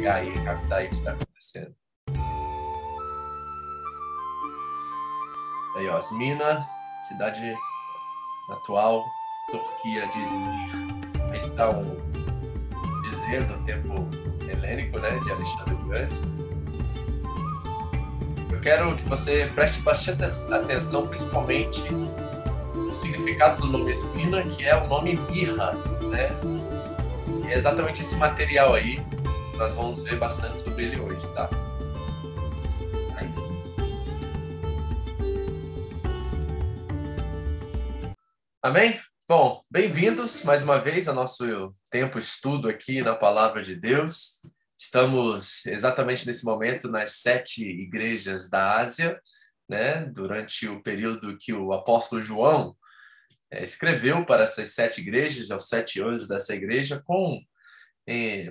pegar aí, captar aí o que está acontecendo. Aí, ó, cidade atual, Turquia de Izmir. Aí está um dizer do tempo helênico, né, de Alexandre Grande. Eu quero que você preste bastante atenção, principalmente no significado do nome Smina, que é o nome mirra, né? E é exatamente esse material aí. Nós vamos ver bastante sobre ele hoje, tá? Amém? Bom, bem-vindos mais uma vez ao nosso tempo estudo aqui na Palavra de Deus. Estamos exatamente nesse momento nas sete igrejas da Ásia, né? Durante o período que o apóstolo João é, escreveu para essas sete igrejas, aos sete anos dessa igreja, com eh,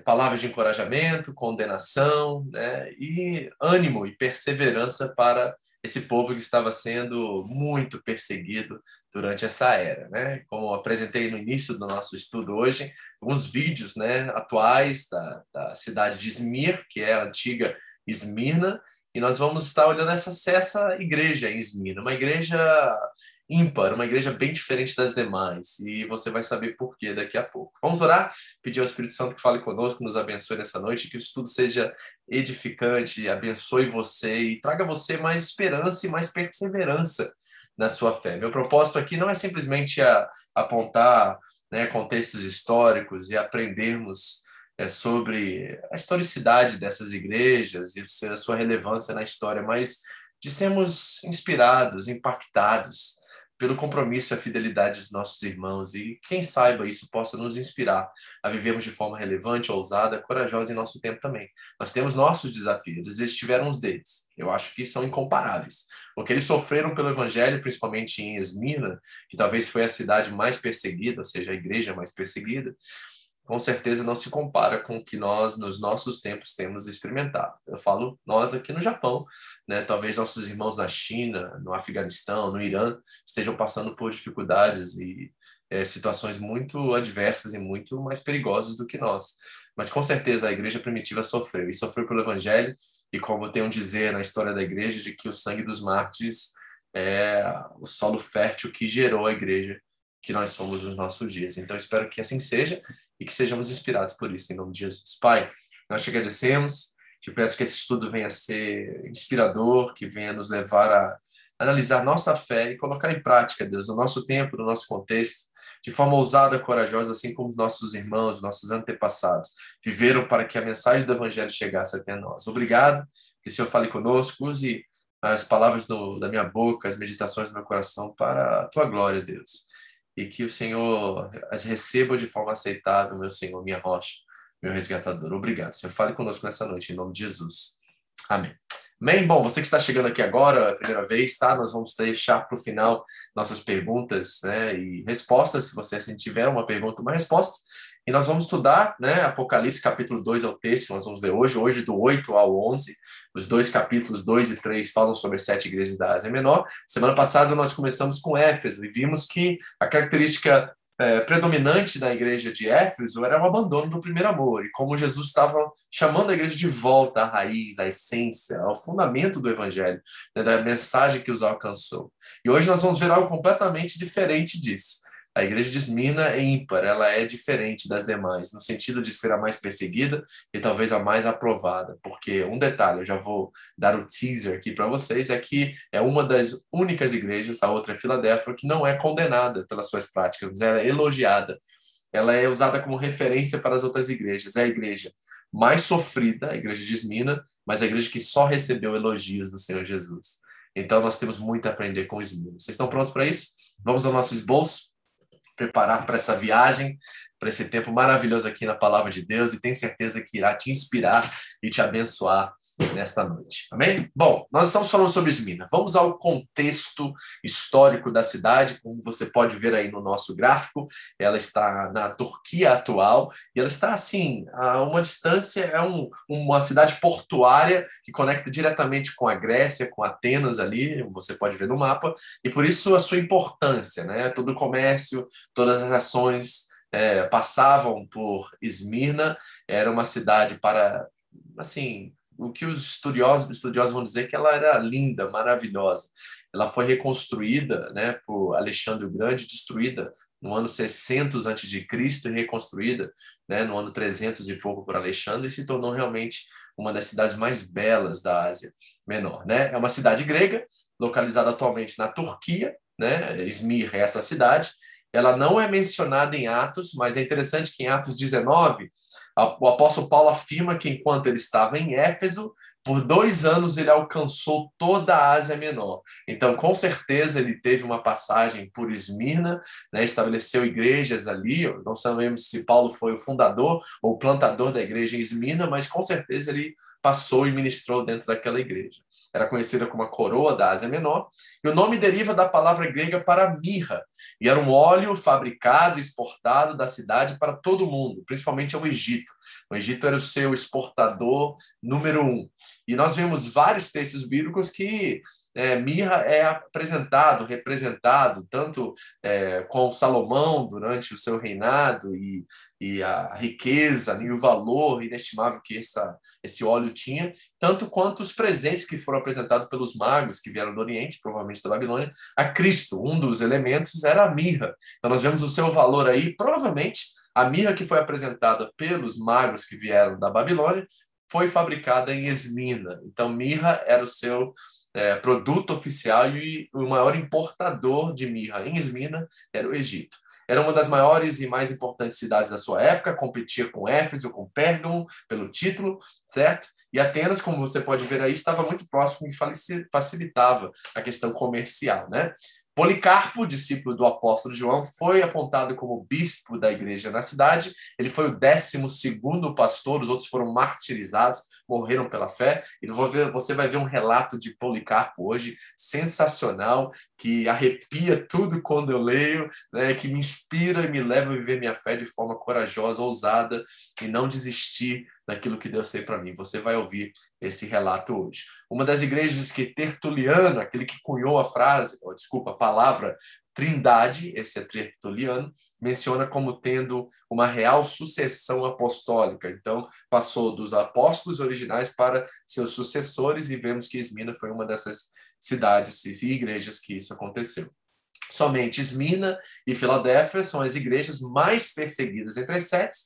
palavras de encorajamento, condenação, né? E ânimo e perseverança para esse povo que estava sendo muito perseguido durante essa era, né? Como apresentei no início do nosso estudo hoje, alguns vídeos, né, atuais da, da cidade de Esmir, que é a antiga Esmirna, e nós vamos estar olhando essa, essa igreja em Esmirna, uma igreja ímpar, uma igreja bem diferente das demais, e você vai saber por quê daqui a pouco. Vamos orar, pedir ao Espírito Santo que fale conosco, nos abençoe nessa noite, que o estudo seja edificante, abençoe você e traga você mais esperança e mais perseverança na sua fé. Meu propósito aqui não é simplesmente a, apontar né, contextos históricos e aprendermos é, sobre a historicidade dessas igrejas e a sua relevância na história, mas de sermos inspirados, impactados pelo compromisso e a fidelidade dos nossos irmãos e quem saiba isso possa nos inspirar a vivermos de forma relevante, ousada, corajosa em nosso tempo também. Nós temos nossos desafios, eles tiveram uns deles. Eu acho que são incomparáveis. O que eles sofreram pelo evangelho, principalmente em Esmirna, que talvez foi a cidade mais perseguida, ou seja, a igreja mais perseguida, com certeza não se compara com o que nós, nos nossos tempos, temos experimentado. Eu falo nós aqui no Japão, né? talvez nossos irmãos na China, no Afeganistão, no Irã, estejam passando por dificuldades e é, situações muito adversas e muito mais perigosas do que nós. Mas com certeza a igreja primitiva sofreu, e sofreu pelo evangelho, e como tem um dizer na história da igreja, de que o sangue dos mártires é o solo fértil que gerou a igreja que nós somos nos nossos dias. Então, espero que assim seja e que sejamos inspirados por isso, em nome de Jesus. Pai, nós te agradecemos, te peço que esse estudo venha a ser inspirador, que venha nos levar a analisar nossa fé e colocar em prática, Deus, no nosso tempo, no nosso contexto, de forma ousada, corajosa, assim como nossos irmãos, nossos antepassados viveram para que a mensagem do Evangelho chegasse até nós. Obrigado, que o Senhor fale conosco, use as palavras do, da minha boca, as meditações do meu coração para a tua glória, Deus e que o Senhor as receba de forma aceitável, meu Senhor, minha rocha, meu resgatador. Obrigado. Senhor, fale conosco nessa noite, em nome de Jesus. Amém. Amém? Bom, você que está chegando aqui agora, a primeira vez, tá? Nós vamos deixar para o final nossas perguntas né, e respostas, se você assim, tiver uma pergunta, uma resposta. E nós vamos estudar né, Apocalipse capítulo 2 é o texto, nós vamos ler hoje, hoje do 8 ao 11. Os dois capítulos 2 e 3 falam sobre as sete igrejas da Ásia Menor. Semana passada nós começamos com Éfeso e vimos que a característica é, predominante da igreja de Éfeso era o abandono do primeiro amor, e como Jesus estava chamando a igreja de volta à raiz, à essência, ao fundamento do evangelho, né, da mensagem que os alcançou. E hoje nós vamos ver algo completamente diferente disso. A igreja de Esmirna é ímpar, ela é diferente das demais, no sentido de ser a mais perseguida e talvez a mais aprovada. Porque um detalhe, eu já vou dar o teaser aqui para vocês, é que é uma das únicas igrejas, a outra é Filadélfia, que não é condenada pelas suas práticas, ela é elogiada. Ela é usada como referência para as outras igrejas. É a igreja mais sofrida, a igreja de Esmirna, mas a igreja que só recebeu elogios do Senhor Jesus. Então nós temos muito a aprender com Esmirna. Vocês estão prontos para isso? Vamos ao nosso esboço? Preparar para essa viagem, para esse tempo maravilhoso aqui na Palavra de Deus e tenho certeza que irá te inspirar e te abençoar nesta noite. Amém? Bom, nós estamos falando sobre Esmina. Vamos ao contexto histórico da cidade, como você pode ver aí no nosso gráfico. Ela está na Turquia atual e ela está assim a uma distância é um, uma cidade portuária que conecta diretamente com a Grécia, com Atenas ali. Você pode ver no mapa e por isso a sua importância, né? Todo o comércio, todas as ações é, passavam por Esmirna. Era uma cidade para assim, o que os estudiosos, estudiosos vão dizer que ela era linda, maravilhosa. Ela foi reconstruída, né, por Alexandre o Grande, destruída no ano 600 a.C. e reconstruída, né, no ano 300 e pouco por Alexandre e se tornou realmente uma das cidades mais belas da Ásia Menor, né? É uma cidade grega, localizada atualmente na Turquia, né? Izmir é essa cidade. Ela não é mencionada em Atos, mas é interessante que em Atos 19, o apóstolo Paulo afirma que enquanto ele estava em Éfeso, por dois anos ele alcançou toda a Ásia Menor. Então, com certeza, ele teve uma passagem por Esmirna, né, estabeleceu igrejas ali. Não sabemos se Paulo foi o fundador ou plantador da igreja em Esmirna, mas com certeza ele passou e ministrou dentro daquela igreja. Era conhecida como a coroa da Ásia Menor, e o nome deriva da palavra grega para mirra, e era um óleo fabricado e exportado da cidade para todo o mundo, principalmente ao Egito. O Egito era o seu exportador número um. E nós vemos vários textos bíblicos que é, mirra é apresentado, representado, tanto é, com Salomão durante o seu reinado e, e a riqueza e o valor inestimável que essa, esse óleo tinha, tanto quanto os presentes que foram apresentados pelos magos que vieram do Oriente, provavelmente da Babilônia, a Cristo. Um dos elementos era a mirra. Então nós vemos o seu valor aí, provavelmente a mirra que foi apresentada pelos magos que vieram da Babilônia foi fabricada em Esmina. Então mirra era o seu é, produto oficial e o maior importador de mirra em Esmina era o Egito. Era uma das maiores e mais importantes cidades da sua época, competia com Éfeso, com Pérgamo pelo título, certo? E Atenas, como você pode ver aí, estava muito próximo e facilitava a questão comercial, né? Policarpo, discípulo do apóstolo João, foi apontado como bispo da igreja na cidade. Ele foi o décimo segundo pastor, os outros foram martirizados, morreram pela fé. E você vai ver um relato de Policarpo hoje sensacional, que arrepia tudo quando eu leio, né, que me inspira e me leva a viver minha fé de forma corajosa, ousada e não desistir daquilo que Deus tem para mim. Você vai ouvir esse relato hoje. Uma das igrejas que Tertuliano, aquele que cunhou a frase, ou, desculpa, a palavra Trindade, esse é Tertuliano, menciona como tendo uma real sucessão apostólica. Então, passou dos apóstolos originais para seus sucessores e vemos que Esmina foi uma dessas cidades e igrejas que isso aconteceu. Somente Esmina e Filadélfia são as igrejas mais perseguidas entre as sete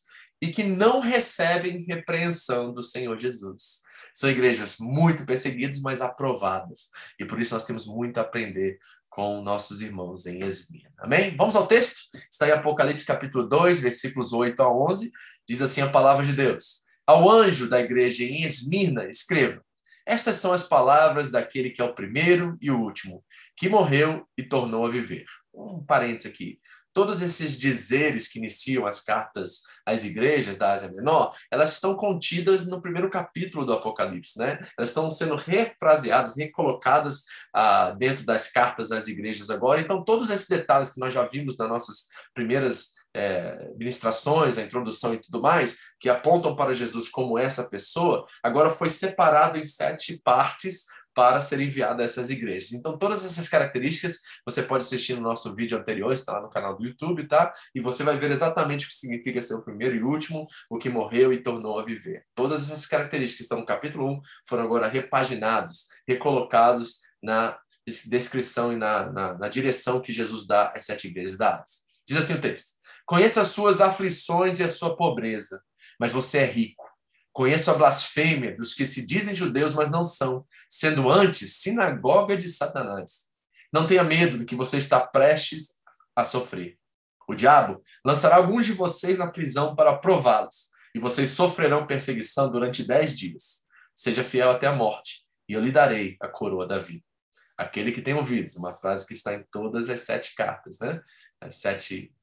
e que não recebem repreensão do Senhor Jesus. São igrejas muito perseguidas, mas aprovadas. E por isso nós temos muito a aprender com nossos irmãos em Esmina. Amém? Vamos ao texto? Está em Apocalipse capítulo 2, versículos 8 a 11. Diz assim a palavra de Deus. Ao anjo da igreja em Esmirna, escreva: Estas são as palavras daquele que é o primeiro e o último, que morreu e tornou a viver. Um parênteses aqui todos esses dizeres que iniciam as cartas às igrejas da Ásia Menor, elas estão contidas no primeiro capítulo do Apocalipse, né? Elas estão sendo refraseadas, recolocadas ah, dentro das cartas às igrejas agora. Então, todos esses detalhes que nós já vimos nas nossas primeiras é, ministrações, a introdução e tudo mais, que apontam para Jesus como essa pessoa, agora foi separado em sete partes para ser enviado a essas igrejas. Então, todas essas características você pode assistir no nosso vídeo anterior, está lá no canal do YouTube, tá? E você vai ver exatamente o que significa ser o primeiro e último, o que morreu e tornou a viver. Todas essas características que estão no capítulo 1 foram agora repaginados, recolocados na descrição e na, na, na direção que Jesus dá às sete igrejas dadas. Diz assim o texto: Conheça as suas aflições e a sua pobreza, mas você é rico. Conheço a blasfêmia dos que se dizem judeus, mas não são, sendo antes sinagoga de Satanás. Não tenha medo do que você está prestes a sofrer. O diabo lançará alguns de vocês na prisão para prová-los, e vocês sofrerão perseguição durante dez dias. Seja fiel até a morte, e eu lhe darei a coroa da vida. Aquele que tem ouvidos, uma frase que está em todas as sete cartas, né? As sete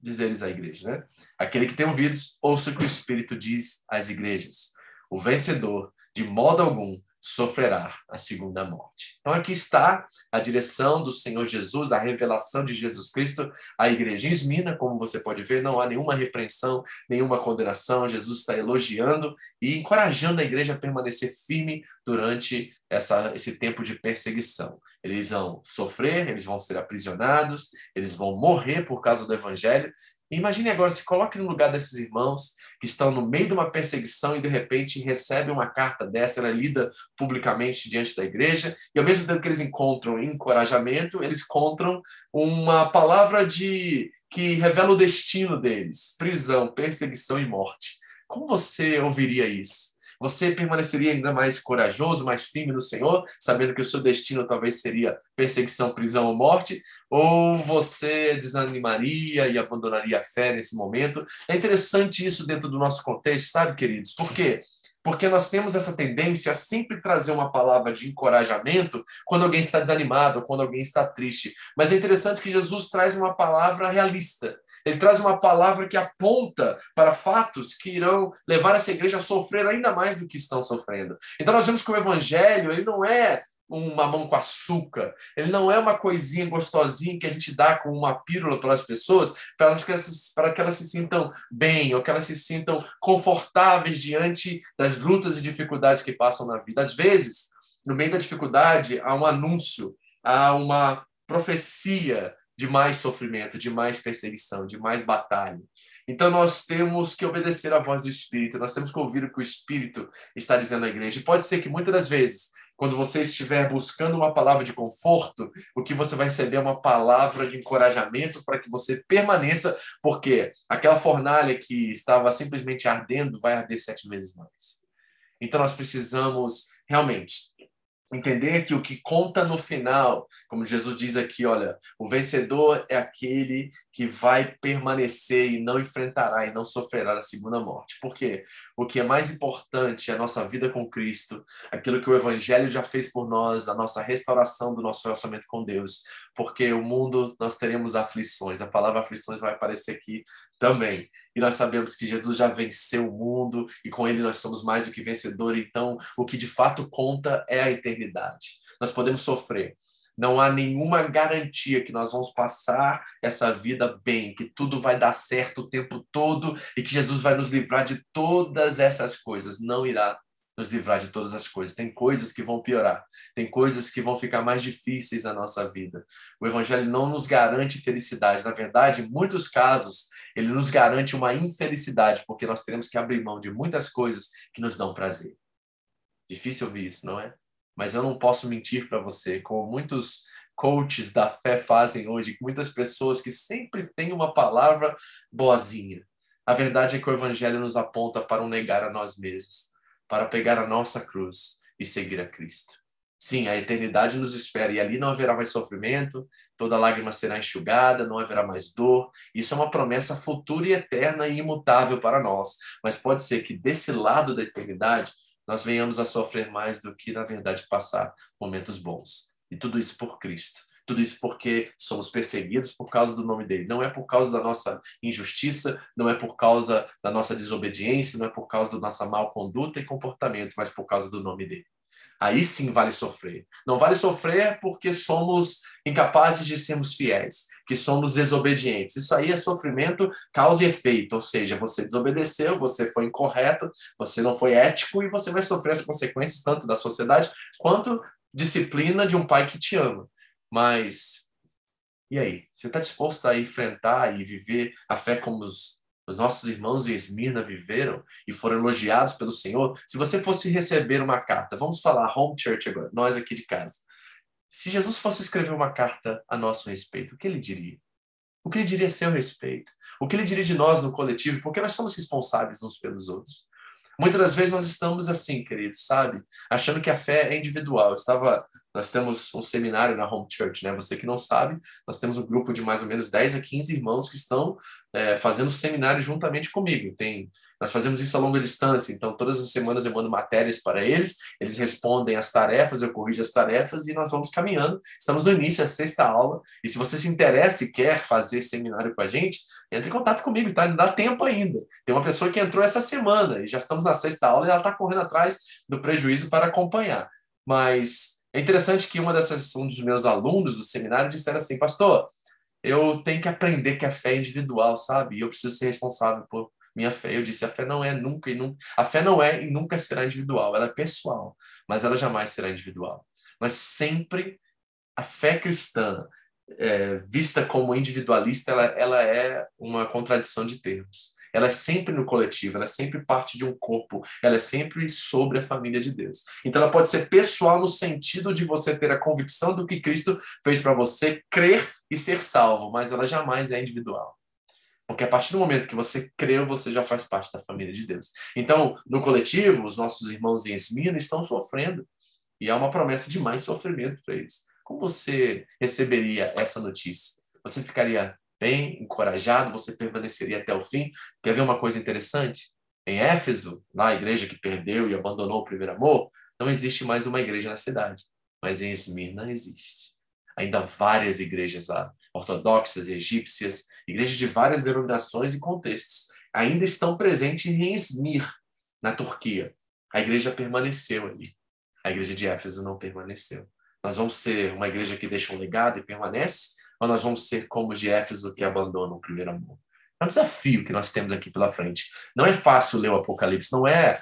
dizeres à igreja, né? Aquele que tem ouvidos, ouça o que o Espírito diz às igrejas. O vencedor, de modo algum, sofrerá a segunda morte. Então aqui está a direção do Senhor Jesus, a revelação de Jesus Cristo à igreja. Em Esmina, como você pode ver, não há nenhuma repreensão, nenhuma condenação. Jesus está elogiando e encorajando a igreja a permanecer firme durante essa, esse tempo de perseguição. Eles vão sofrer, eles vão ser aprisionados, eles vão morrer por causa do evangelho. Imagine agora, se coloque no lugar desses irmãos que estão no meio de uma perseguição e de repente recebem uma carta dessa, ela é lida publicamente diante da igreja, e ao mesmo tempo que eles encontram encorajamento, eles encontram uma palavra de que revela o destino deles: prisão, perseguição e morte. Como você ouviria isso? Você permaneceria ainda mais corajoso, mais firme no Senhor, sabendo que o seu destino talvez seria perseguição, prisão ou morte? Ou você desanimaria e abandonaria a fé nesse momento? É interessante isso dentro do nosso contexto, sabe, queridos? Por quê? Porque nós temos essa tendência a sempre trazer uma palavra de encorajamento quando alguém está desanimado, quando alguém está triste. Mas é interessante que Jesus traz uma palavra realista. Ele traz uma palavra que aponta para fatos que irão levar essa igreja a sofrer ainda mais do que estão sofrendo. Então nós vemos que o evangelho, ele não é um mamão com açúcar, ele não é uma coisinha gostosinha que a gente dá com uma pílula para as pessoas, para que, elas, para que elas se sintam bem, ou que elas se sintam confortáveis diante das lutas e dificuldades que passam na vida. Às vezes, no meio da dificuldade, há um anúncio, há uma profecia de mais sofrimento, de mais perseguição, de mais batalha. Então nós temos que obedecer à voz do Espírito, nós temos que ouvir o que o Espírito está dizendo à igreja. E pode ser que muitas das vezes, quando você estiver buscando uma palavra de conforto, o que você vai receber é uma palavra de encorajamento para que você permaneça, porque aquela fornalha que estava simplesmente ardendo vai arder sete vezes mais. Então nós precisamos realmente entender que o que conta no final, como Jesus diz aqui, olha, o vencedor é aquele que vai permanecer e não enfrentará e não sofrerá a segunda morte. Porque o que é mais importante é a nossa vida com Cristo, aquilo que o evangelho já fez por nós, a nossa restauração do nosso relacionamento com Deus. Porque o mundo nós teremos aflições. A palavra aflições vai aparecer aqui também. E nós sabemos que Jesus já venceu o mundo e com ele nós somos mais do que vencedores. Então, o que de fato conta é a eternidade. Nós podemos sofrer. Não há nenhuma garantia que nós vamos passar essa vida bem, que tudo vai dar certo o tempo todo e que Jesus vai nos livrar de todas essas coisas. Não irá nos livrar de todas as coisas. Tem coisas que vão piorar, tem coisas que vão ficar mais difíceis na nossa vida. O Evangelho não nos garante felicidade. Na verdade, em muitos casos, ele nos garante uma infelicidade, porque nós teremos que abrir mão de muitas coisas que nos dão prazer. Difícil ouvir isso, não é? Mas eu não posso mentir para você, como muitos coaches da fé fazem hoje, muitas pessoas que sempre têm uma palavra boazinha. A verdade é que o Evangelho nos aponta para um negar a nós mesmos para pegar a nossa cruz e seguir a Cristo. Sim, a eternidade nos espera e ali não haverá mais sofrimento, toda lágrima será enxugada, não haverá mais dor. Isso é uma promessa futura e eterna e imutável para nós. Mas pode ser que desse lado da eternidade nós venhamos a sofrer mais do que, na verdade, passar momentos bons. E tudo isso por Cristo. Tudo isso porque somos perseguidos por causa do nome dele. Não é por causa da nossa injustiça, não é por causa da nossa desobediência, não é por causa da nossa mal conduta e comportamento, mas por causa do nome dele. Aí sim vale sofrer. Não vale sofrer porque somos incapazes de sermos fiéis, que somos desobedientes. Isso aí é sofrimento causa e efeito, ou seja, você desobedeceu, você foi incorreto, você não foi ético e você vai sofrer as consequências tanto da sociedade quanto disciplina de um pai que te ama. Mas e aí? Você está disposto a enfrentar e viver a fé como os, os nossos irmãos em Esmirna viveram e foram elogiados pelo Senhor? Se você fosse receber uma carta, vamos falar home church agora, nós aqui de casa. Se Jesus fosse escrever uma carta a nosso respeito, o que ele diria? O que ele diria a seu respeito? O que ele diria de nós no coletivo? Porque nós somos responsáveis uns pelos outros. Muitas das vezes nós estamos assim, queridos, sabe? Achando que a fé é individual. Eu estava, nós temos um seminário na Home Church, né? Você que não sabe, nós temos um grupo de mais ou menos 10 a 15 irmãos que estão é, fazendo seminário juntamente comigo. Tem nós fazemos isso a longa distância, então todas as semanas eu mando matérias para eles, eles respondem as tarefas, eu corrijo as tarefas e nós vamos caminhando. Estamos no início, da sexta aula, e se você se interessa e quer fazer seminário com a gente, entre em contato comigo, tá? Dá tempo ainda. Tem uma pessoa que entrou essa semana e já estamos na sexta aula e ela está correndo atrás do prejuízo para acompanhar. Mas é interessante que uma dessas, um dos meus alunos do seminário disseram assim, pastor, eu tenho que aprender que a fé é individual, sabe? E eu preciso ser responsável por minha fé. Eu disse, a fé não é nunca e nunca, a fé não é e nunca será individual, ela é pessoal, mas ela jamais será individual. Mas sempre a fé cristã, é, vista como individualista, ela, ela é uma contradição de termos. ela é sempre no coletivo, ela é sempre parte de um corpo, ela é sempre sobre a família de Deus. Então ela pode ser pessoal no sentido de você ter a convicção do que Cristo fez para você, crer e ser salvo, mas ela jamais é individual. Porque a partir do momento que você creu, você já faz parte da família de Deus. Então, no coletivo, os nossos irmãos em Esmina estão sofrendo. E há uma promessa de mais sofrimento para eles. Como você receberia essa notícia? Você ficaria bem, encorajado, você permaneceria até o fim. Quer ver uma coisa interessante? Em Éfeso, lá a igreja que perdeu e abandonou o primeiro amor, não existe mais uma igreja na cidade, mas em Esmirna existe. Ainda várias igrejas lá, ortodoxas, egípcias, igrejas de várias denominações e contextos, ainda estão presentes em Esmir, na Turquia. A igreja permaneceu ali. A igreja de Éfeso não permaneceu. Nós vamos ser uma igreja que deixa um legado e permanece, ou nós vamos ser como os de Éfeso que abandonam o primeiro amor? É um desafio que nós temos aqui pela frente. Não é fácil ler o Apocalipse, não é,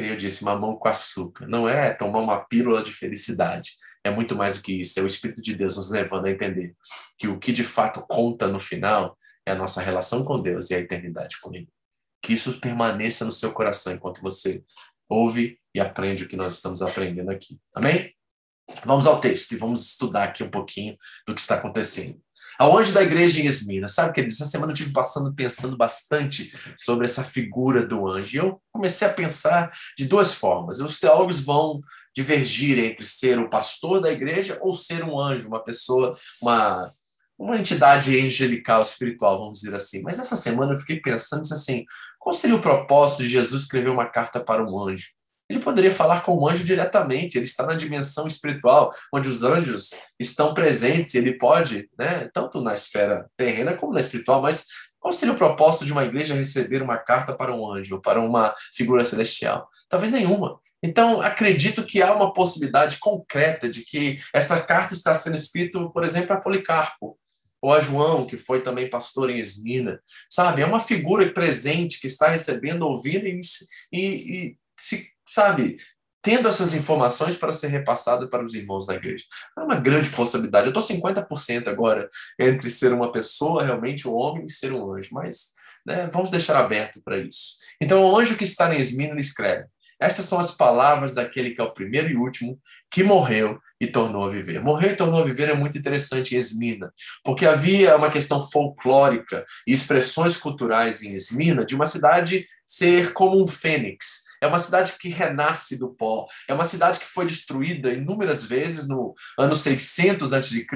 nem eu disse, mamão com açúcar, não é tomar uma pílula de felicidade. É muito mais do que isso, é o Espírito de Deus nos levando a entender que o que de fato conta no final é a nossa relação com Deus e a eternidade com Ele. Que isso permaneça no seu coração enquanto você ouve e aprende o que nós estamos aprendendo aqui. Amém? Vamos ao texto e vamos estudar aqui um pouquinho do que está acontecendo. Ao anjo da igreja em Esmina, sabe, que essa semana eu tive passando, pensando bastante sobre essa figura do anjo. E eu comecei a pensar de duas formas. Os teólogos vão divergir entre ser o pastor da igreja ou ser um anjo, uma pessoa, uma, uma entidade angelical, espiritual, vamos dizer assim. Mas essa semana eu fiquei pensando assim, qual seria o propósito de Jesus escrever uma carta para um anjo? Ele poderia falar com o anjo diretamente, ele está na dimensão espiritual, onde os anjos estão presentes, ele pode, né, tanto na esfera terrena como na espiritual, mas qual seria o propósito de uma igreja receber uma carta para um anjo, para uma figura celestial? Talvez nenhuma. Então, acredito que há uma possibilidade concreta de que essa carta está sendo escrita, por exemplo, a Policarpo, ou a João, que foi também pastor em Esmina, sabe? É uma figura presente que está recebendo, ouvindo e, e, e se sabe, tendo essas informações para ser repassado para os irmãos da igreja. É uma grande possibilidade. Eu estou 50% agora entre ser uma pessoa, realmente um homem, e ser um anjo, mas né, vamos deixar aberto para isso. Então, o anjo que está em Esmina escreve: Estas são as palavras daquele que é o primeiro e último, que morreu e tornou a viver. Morreu e tornou a viver é muito interessante em Esmina, porque havia uma questão folclórica e expressões culturais em Esmina de uma cidade ser como um fênix, é uma cidade que renasce do pó. É uma cidade que foi destruída inúmeras vezes no ano 600 a.C.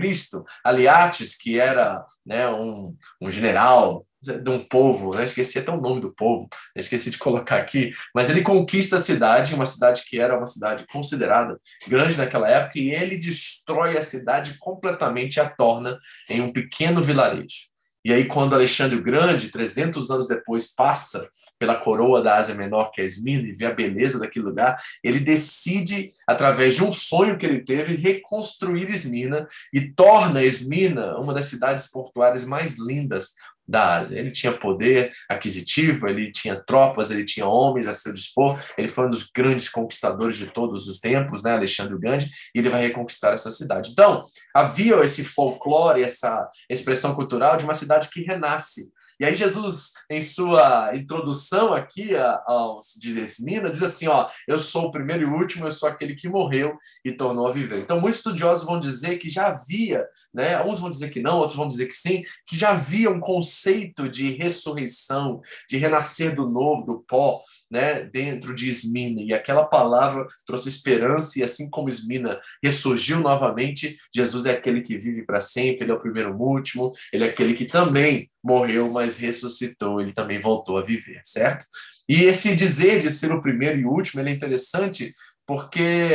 Aliates, que era né, um, um general de um povo, né? esqueci até o nome do povo, esqueci de colocar aqui, mas ele conquista a cidade, uma cidade que era uma cidade considerada grande naquela época, e ele destrói a cidade completamente e a torna em um pequeno vilarejo. E aí, quando Alexandre o Grande, 300 anos depois, passa pela coroa da Ásia Menor, que é Esmina, e vê a beleza daquele lugar, ele decide, através de um sonho que ele teve, reconstruir Esmina e torna Esmina uma das cidades portuárias mais lindas da Ásia. Ele tinha poder aquisitivo, ele tinha tropas, ele tinha homens a seu dispor, ele foi um dos grandes conquistadores de todos os tempos, né, Alexandre o Grande, e ele vai reconquistar essa cidade. Então, havia esse folclore, essa expressão cultural de uma cidade que renasce, e aí Jesus, em sua introdução aqui aos de Esmina, diz assim, ó, eu sou o primeiro e o último, eu sou aquele que morreu e tornou a viver. Então, muitos estudiosos vão dizer que já havia, né, uns vão dizer que não, outros vão dizer que sim, que já havia um conceito de ressurreição, de renascer do novo, do pó, né, dentro de Esmina, e aquela palavra trouxe esperança, e assim como Esmina ressurgiu novamente, Jesus é aquele que vive para sempre, ele é o primeiro e último, ele é aquele que também morreu, mas ressuscitou, ele também voltou a viver, certo? E esse dizer de ser o primeiro e último, ele é interessante porque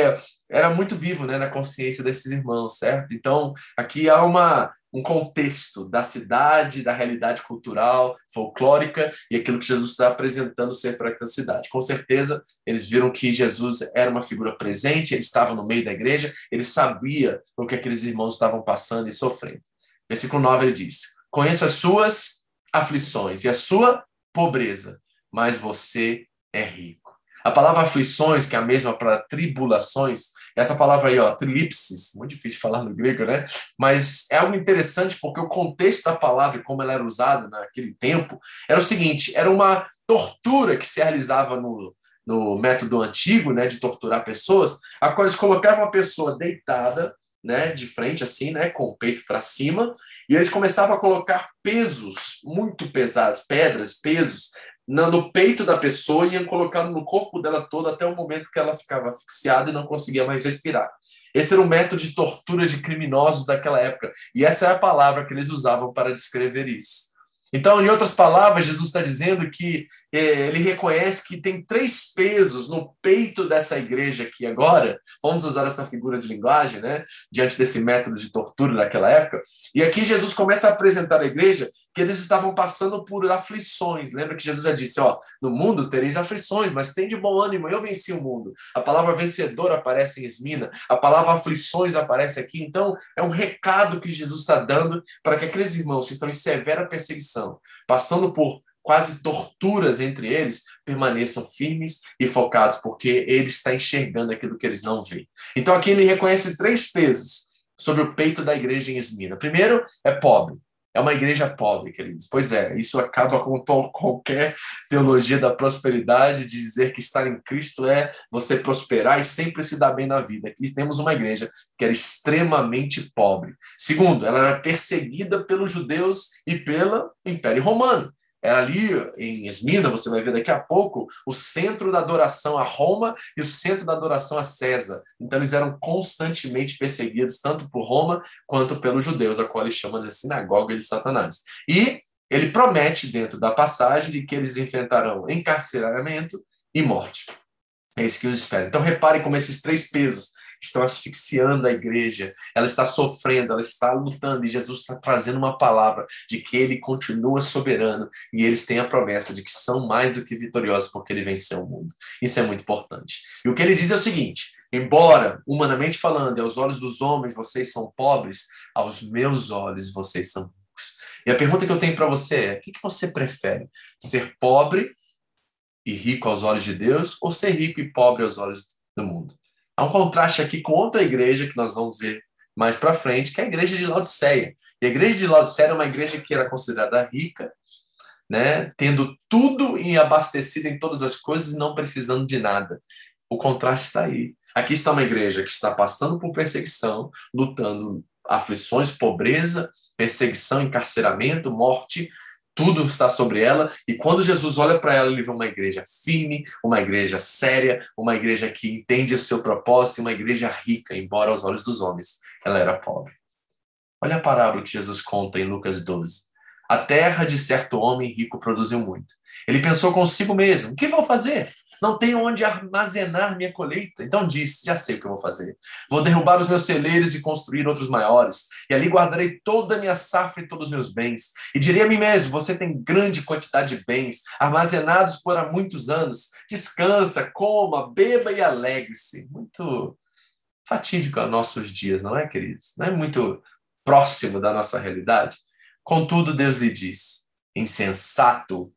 era muito vivo né, na consciência desses irmãos, certo? Então, aqui há uma, um contexto da cidade, da realidade cultural, folclórica e aquilo que Jesus está apresentando ser para aquela cidade. Com certeza, eles viram que Jesus era uma figura presente, ele estava no meio da igreja, ele sabia o que aqueles irmãos estavam passando e sofrendo. Versículo 9 ele diz: Conheço as suas aflições e a sua pobreza, mas você é rico. A palavra aflições, que é a mesma para tribulações, Essa palavra aí, ó, trilipsis, muito difícil de falar no grego, né? Mas é algo interessante porque o contexto da palavra e como ela era usada naquele tempo era o seguinte: era uma tortura que se realizava no, no método antigo, né, de torturar pessoas, a qual eles colocavam a pessoa deitada, né, de frente assim, né, com o peito para cima, e eles começavam a colocar pesos muito pesados, pedras, pesos no peito da pessoa e iam colocando no corpo dela todo até o momento que ela ficava asfixiada e não conseguia mais respirar. Esse era o método de tortura de criminosos daquela época, e essa é a palavra que eles usavam para descrever isso. Então, em outras palavras, Jesus está dizendo que é, ele reconhece que tem três pesos no peito dessa igreja aqui agora. Vamos usar essa figura de linguagem, né? Diante desse método de tortura daquela época. E aqui Jesus começa a apresentar à igreja que eles estavam passando por aflições. Lembra que Jesus já disse, ó, no mundo tereis aflições, mas tem de bom ânimo, eu venci o mundo. A palavra vencedor aparece em Esmina, a palavra aflições aparece aqui. Então, é um recado que Jesus está dando para que aqueles irmãos que estão em severa perseguição, passando por quase torturas entre eles, permaneçam firmes e focados, porque ele está enxergando aquilo que eles não veem. Então, aqui ele reconhece três pesos sobre o peito da igreja em Esmina. Primeiro, é pobre. É uma igreja pobre, queridos. Pois é, isso acaba com qualquer teologia da prosperidade, de dizer que estar em Cristo é você prosperar e sempre se dar bem na vida. Aqui temos uma igreja que era extremamente pobre. Segundo, ela era perseguida pelos judeus e pelo Império Romano. Era ali em Esmina, você vai ver daqui a pouco, o centro da adoração a Roma e o centro da adoração a César. Então eles eram constantemente perseguidos, tanto por Roma quanto pelos judeus, a qual ele chama de sinagoga de Satanás. E ele promete, dentro da passagem, de que eles enfrentarão encarceramento e morte. É isso que os espera. Então reparem como esses três pesos estão asfixiando a igreja, ela está sofrendo, ela está lutando, e Jesus está trazendo uma palavra de que ele continua soberano e eles têm a promessa de que são mais do que vitoriosos porque ele venceu o mundo. Isso é muito importante. E o que ele diz é o seguinte: embora, humanamente falando, aos olhos dos homens vocês são pobres, aos meus olhos vocês são ricos. E a pergunta que eu tenho para você é: o que, que você prefere? Ser pobre e rico aos olhos de Deus ou ser rico e pobre aos olhos do mundo? Há um contraste aqui com outra igreja que nós vamos ver mais para frente, que é a igreja de Laodiceia. E a igreja de Laodiceia era uma igreja que era considerada rica, né, tendo tudo e abastecida em todas as coisas e não precisando de nada. O contraste está aí. Aqui está uma igreja que está passando por perseguição, lutando aflições, pobreza, perseguição, encarceramento, morte, tudo está sobre ela, e quando Jesus olha para ela, ele vê uma igreja firme, uma igreja séria, uma igreja que entende o seu propósito, uma igreja rica, embora aos olhos dos homens ela era pobre. Olha a parábola que Jesus conta em Lucas 12. A terra de certo homem rico produziu muito. Ele pensou consigo mesmo: o que vou fazer? Não tenho onde armazenar minha colheita. Então disse: já sei o que vou fazer. Vou derrubar os meus celeiros e construir outros maiores. E ali guardarei toda a minha safra e todos os meus bens. E direi a mim mesmo: você tem grande quantidade de bens, armazenados por há muitos anos. Descansa, coma, beba e alegre-se. Muito fatídico a nossos dias, não é, queridos? Não é muito próximo da nossa realidade? Contudo, Deus lhe diz: insensato,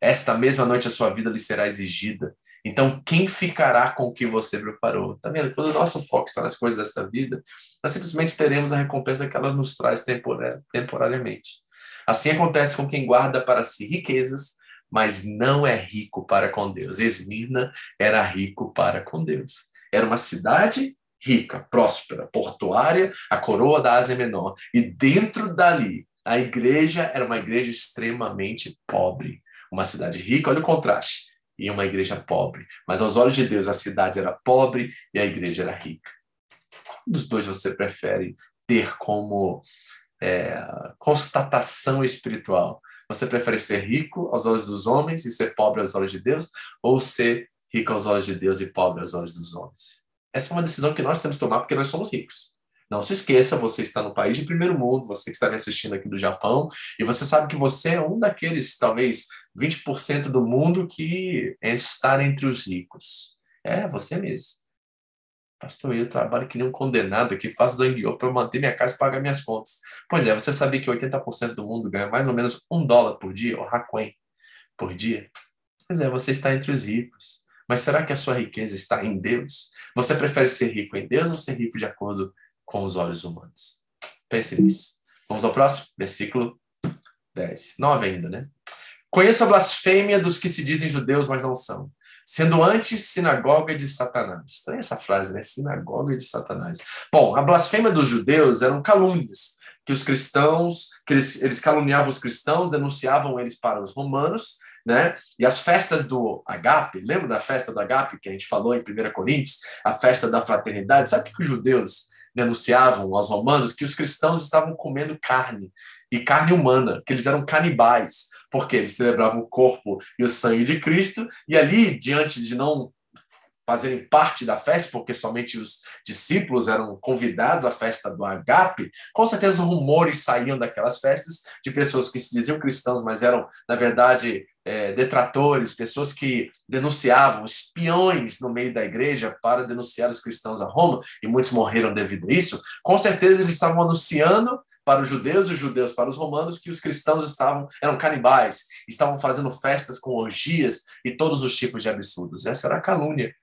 esta mesma noite a sua vida lhe será exigida. Então, quem ficará com o que você preparou? Tá vendo? Quando o nosso foco está nas coisas dessa vida, nós simplesmente teremos a recompensa que ela nos traz temporariamente. Assim acontece com quem guarda para si riquezas, mas não é rico para com Deus. Esmirna era rico para com Deus. Era uma cidade rica, próspera, portuária, a coroa da Ásia Menor. E dentro dali a igreja era uma igreja extremamente pobre. Uma cidade rica, olha o contraste, e uma igreja pobre. Mas aos olhos de Deus, a cidade era pobre e a igreja era rica. Qual dos dois você prefere ter como é, constatação espiritual? Você prefere ser rico aos olhos dos homens e ser pobre aos olhos de Deus? Ou ser rico aos olhos de Deus e pobre aos olhos dos homens? Essa é uma decisão que nós temos que tomar porque nós somos ricos. Não se esqueça, você está no país de primeiro mundo, você que está me assistindo aqui do Japão, e você sabe que você é um daqueles, talvez, 20% do mundo que está entre os ricos. É, você mesmo. Pastor, eu trabalho que nem um condenado aqui, faço zangueô para manter minha casa e pagar minhas contas. Pois é, você sabia que 80% do mundo ganha mais ou menos um dólar por dia, ou hakuen, por dia? Pois é, você está entre os ricos. Mas será que a sua riqueza está em Deus? Você prefere ser rico em Deus ou ser rico de acordo com os olhos humanos? Pense nisso. Vamos ao próximo, versículo 10. 9 ainda, né? Conheço a blasfêmia dos que se dizem judeus, mas não são, sendo antes sinagoga de Satanás. Estranha essa frase, né? Sinagoga de Satanás. Bom, a blasfêmia dos judeus eram calúnias, que os cristãos, que eles, eles caluniavam os cristãos, denunciavam eles para os romanos, né? E as festas do agape, lembra da festa do agape que a gente falou em 1 Coríntios? A festa da fraternidade. Sabe o que os judeus denunciavam aos romanos? Que os cristãos estavam comendo carne, e carne humana, que eles eram canibais, porque eles celebravam o corpo e o sangue de Cristo, e ali, diante de não fazerem parte da festa, porque somente os discípulos eram convidados à festa do agape, com certeza rumores saíam daquelas festas de pessoas que se diziam cristãos, mas eram, na verdade, é, detratores, pessoas que denunciavam, espiões no meio da igreja para denunciar os cristãos a Roma, e muitos morreram devido a isso. Com certeza eles estavam anunciando para os judeus e os judeus para os romanos que os cristãos estavam eram canibais, estavam fazendo festas com orgias e todos os tipos de absurdos. Essa era a calúnia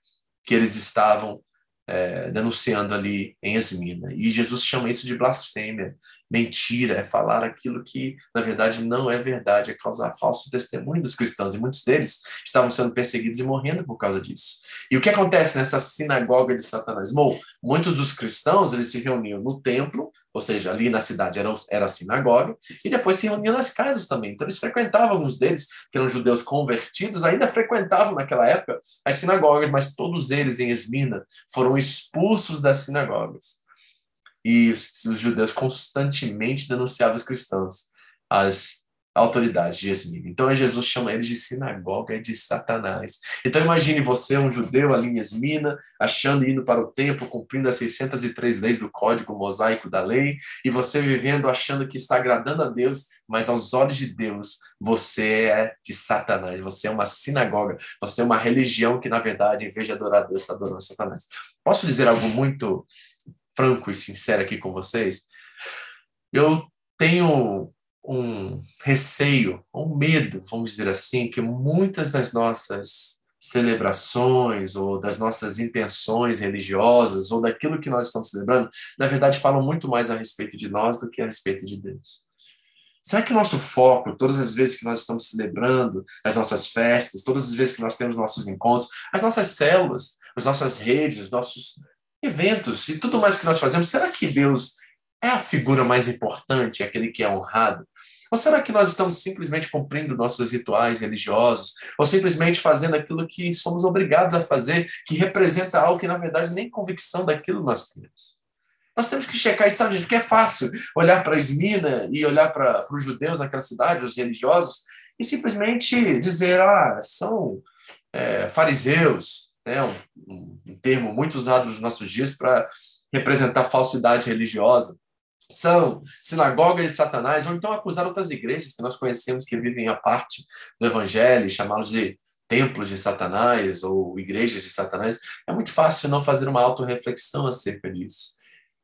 que eles estavam é, denunciando ali em Esmina. E Jesus chama isso de blasfêmia. Mentira é falar aquilo que, na verdade, não é verdade, é causar falso testemunho dos cristãos. E muitos deles estavam sendo perseguidos e morrendo por causa disso. E o que acontece nessa sinagoga de Satanás? Bom, muitos dos cristãos eles se reuniam no templo, ou seja, ali na cidade era, era a sinagoga, e depois se reuniam nas casas também. Então eles frequentavam, alguns deles, que eram judeus convertidos, ainda frequentavam naquela época as sinagogas, mas todos eles em Esmina foram expulsos das sinagogas e os, os judeus constantemente denunciavam os cristãos, as autoridades de Esmina. Então Jesus chama eles de sinagoga de Satanás. Então imagine você, um judeu ali em Esmina, achando indo para o templo, cumprindo as 603 leis do código mosaico da lei, e você vivendo achando que está agradando a Deus, mas aos olhos de Deus, você é de Satanás, você é uma sinagoga, você é uma religião que na verdade, em vez de adorar a Deus, está adorando a Satanás. Posso dizer algo muito franco e sincero aqui com vocês, eu tenho um receio, um medo, vamos dizer assim, que muitas das nossas celebrações ou das nossas intenções religiosas ou daquilo que nós estamos celebrando, na verdade falam muito mais a respeito de nós do que a respeito de Deus. Será que o nosso foco, todas as vezes que nós estamos celebrando as nossas festas, todas as vezes que nós temos nossos encontros, as nossas células, as nossas redes, os nossos eventos e tudo mais que nós fazemos, será que Deus é a figura mais importante, aquele que é honrado? Ou será que nós estamos simplesmente cumprindo nossos rituais religiosos? Ou simplesmente fazendo aquilo que somos obrigados a fazer, que representa algo que, na verdade, nem convicção daquilo nós temos? Nós temos que checar isso, sabe, gente? Porque é fácil olhar para Esmina e olhar para os judeus naquela cidade, os religiosos, e simplesmente dizer, ah, são é, fariseus, né, um, um termo muito usado nos nossos dias para representar falsidade religiosa. São sinagogas de Satanás, ou então acusar outras igrejas que nós conhecemos que vivem a parte do evangelho, chamá-los de templos de Satanás ou igrejas de Satanás. É muito fácil não fazer uma autorreflexão acerca disso.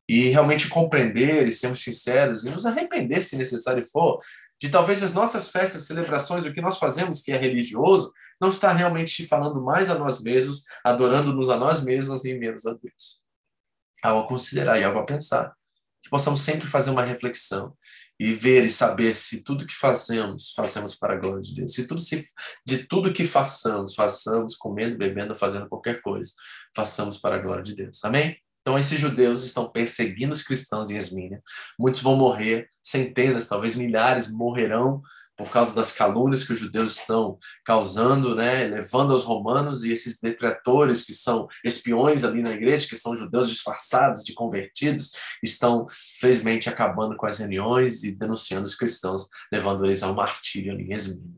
E realmente compreender e sermos sinceros e nos arrepender, se necessário for, de talvez as nossas festas, celebrações, o que nós fazemos que é religioso, não está realmente falando mais a nós mesmos, adorando-nos a nós mesmos e menos a Deus. Algo a considerar e algo a pensar. Que possamos sempre fazer uma reflexão e ver e saber se tudo que fazemos, fazemos para a glória de Deus. Se tudo se, de tudo que façamos, façamos comendo, bebendo, fazendo qualquer coisa, façamos para a glória de Deus. Amém? Então, esses judeus estão perseguindo os cristãos em Esmínia. Muitos vão morrer, centenas, talvez milhares morrerão por causa das calúnias que os judeus estão causando, né, levando aos romanos e esses detratores que são espiões ali na igreja, que são judeus disfarçados de convertidos, estão felizmente acabando com as reuniões e denunciando os cristãos, levando eles ao martírio ali em Esmínia.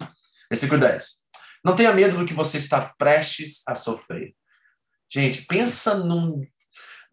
Versículo 10. Não tenha medo do que você está prestes a sofrer. Gente, pensa num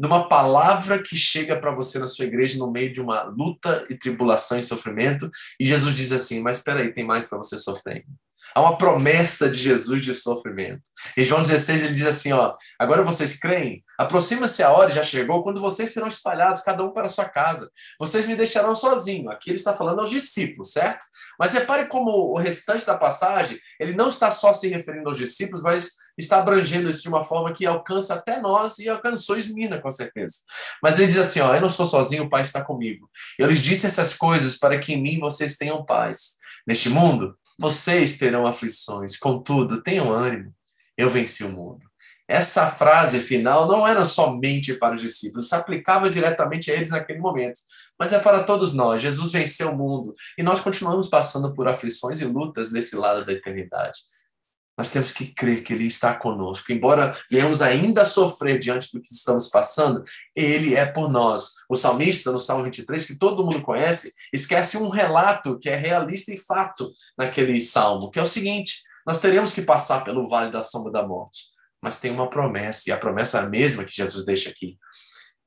numa palavra que chega para você na sua igreja no meio de uma luta e tribulação e sofrimento, e Jesus diz assim: Mas espera aí, tem mais para você sofrer. Há uma promessa de Jesus de sofrimento. Em João 16 ele diz assim: ó, agora vocês creem? Aproxima-se a hora, já chegou, quando vocês serão espalhados, cada um para a sua casa. Vocês me deixarão sozinho. Aqui ele está falando aos discípulos, certo? Mas repare como o restante da passagem, ele não está só se referindo aos discípulos, mas está abrangendo isso de uma forma que alcança até nós e alcançou Esmina, com certeza. Mas ele diz assim: ó, eu não estou sozinho, o Pai está comigo. Eu lhes disse essas coisas para que em mim vocês tenham paz. Neste mundo, vocês terão aflições, contudo, tenham ânimo. Eu venci o mundo. Essa frase final não era somente para os discípulos, se aplicava diretamente a eles naquele momento, mas é para todos nós. Jesus venceu o mundo e nós continuamos passando por aflições e lutas desse lado da eternidade. Nós temos que crer que Ele está conosco. Embora venhamos ainda sofrer diante do que estamos passando, Ele é por nós. O salmista, no Salmo 23, que todo mundo conhece, esquece um relato que é realista e fato naquele salmo, que é o seguinte: nós teremos que passar pelo vale da sombra da morte mas tem uma promessa, e a promessa é a mesma que Jesus deixa aqui.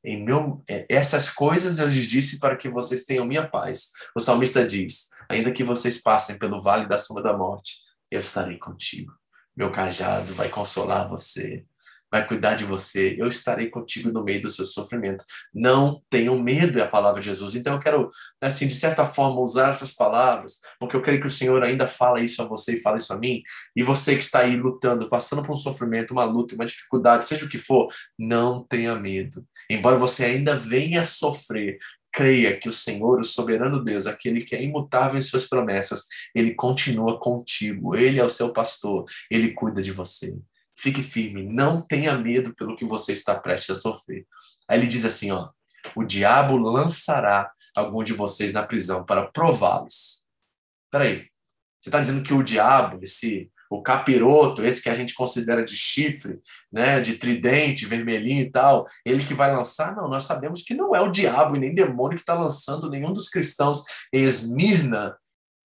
Em meu, é, essas coisas eu lhes disse para que vocês tenham minha paz. O salmista diz: ainda que vocês passem pelo vale da sombra da morte, eu estarei contigo. Meu cajado vai consolar você vai cuidar de você, eu estarei contigo no meio do seu sofrimento. Não tenham medo, é a palavra de Jesus. Então eu quero, assim, de certa forma, usar essas palavras, porque eu creio que o Senhor ainda fala isso a você e fala isso a mim, e você que está aí lutando, passando por um sofrimento, uma luta, uma dificuldade, seja o que for, não tenha medo. Embora você ainda venha sofrer, creia que o Senhor, o soberano Deus, aquele que é imutável em suas promessas, ele continua contigo, ele é o seu pastor, ele cuida de você. Fique firme, não tenha medo pelo que você está prestes a sofrer. Aí ele diz assim, ó: o diabo lançará algum de vocês na prisão para prová-los. Peraí, você está dizendo que o diabo, esse o capiroto, esse que a gente considera de chifre, né, de tridente, vermelhinho e tal, ele que vai lançar? Não, nós sabemos que não é o diabo e nem demônio que está lançando nenhum dos cristãos em Esmirna